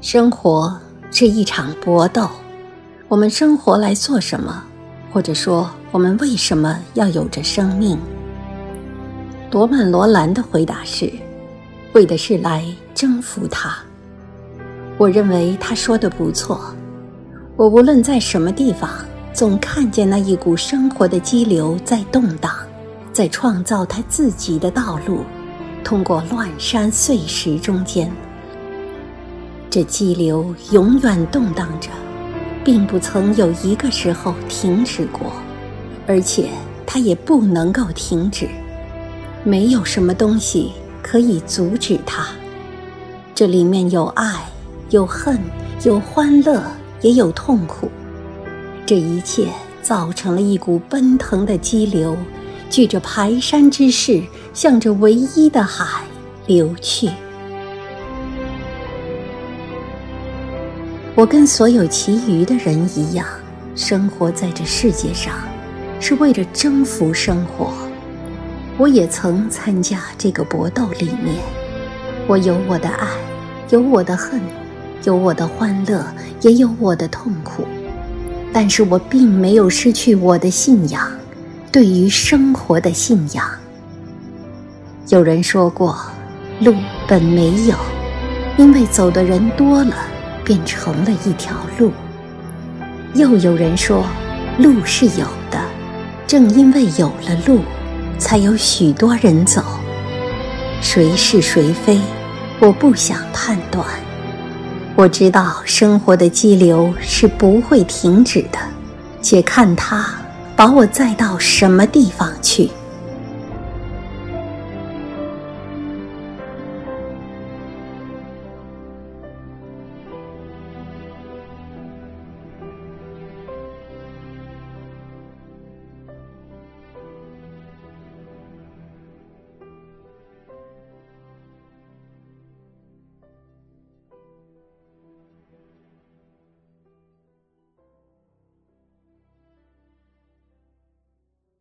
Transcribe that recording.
生活是一场搏斗，我们生活来做什么？或者说，我们为什么要有着生命？罗曼·罗兰的回答是：为的是来征服它。我认为他说的不错。我无论在什么地方，总看见那一股生活的激流在动荡，在创造它自己的道路，通过乱山碎石中间。这激流永远动荡着，并不曾有一个时候停止过，而且它也不能够停止。没有什么东西可以阻止它。这里面有爱，有恨，有欢乐，也有痛苦。这一切造成了一股奔腾的激流，举着排山之势，向着唯一的海流去。我跟所有其余的人一样，生活在这世界上，是为了征服生活。我也曾参加这个搏斗里面，我有我的爱，有我的恨，有我的欢乐，也有我的痛苦。但是我并没有失去我的信仰，对于生活的信仰。有人说过，路本没有，因为走的人多了。变成了一条路。又有人说，路是有的，正因为有了路，才有许多人走。谁是谁非，我不想判断。我知道生活的激流是不会停止的，且看它把我载到什么地方去。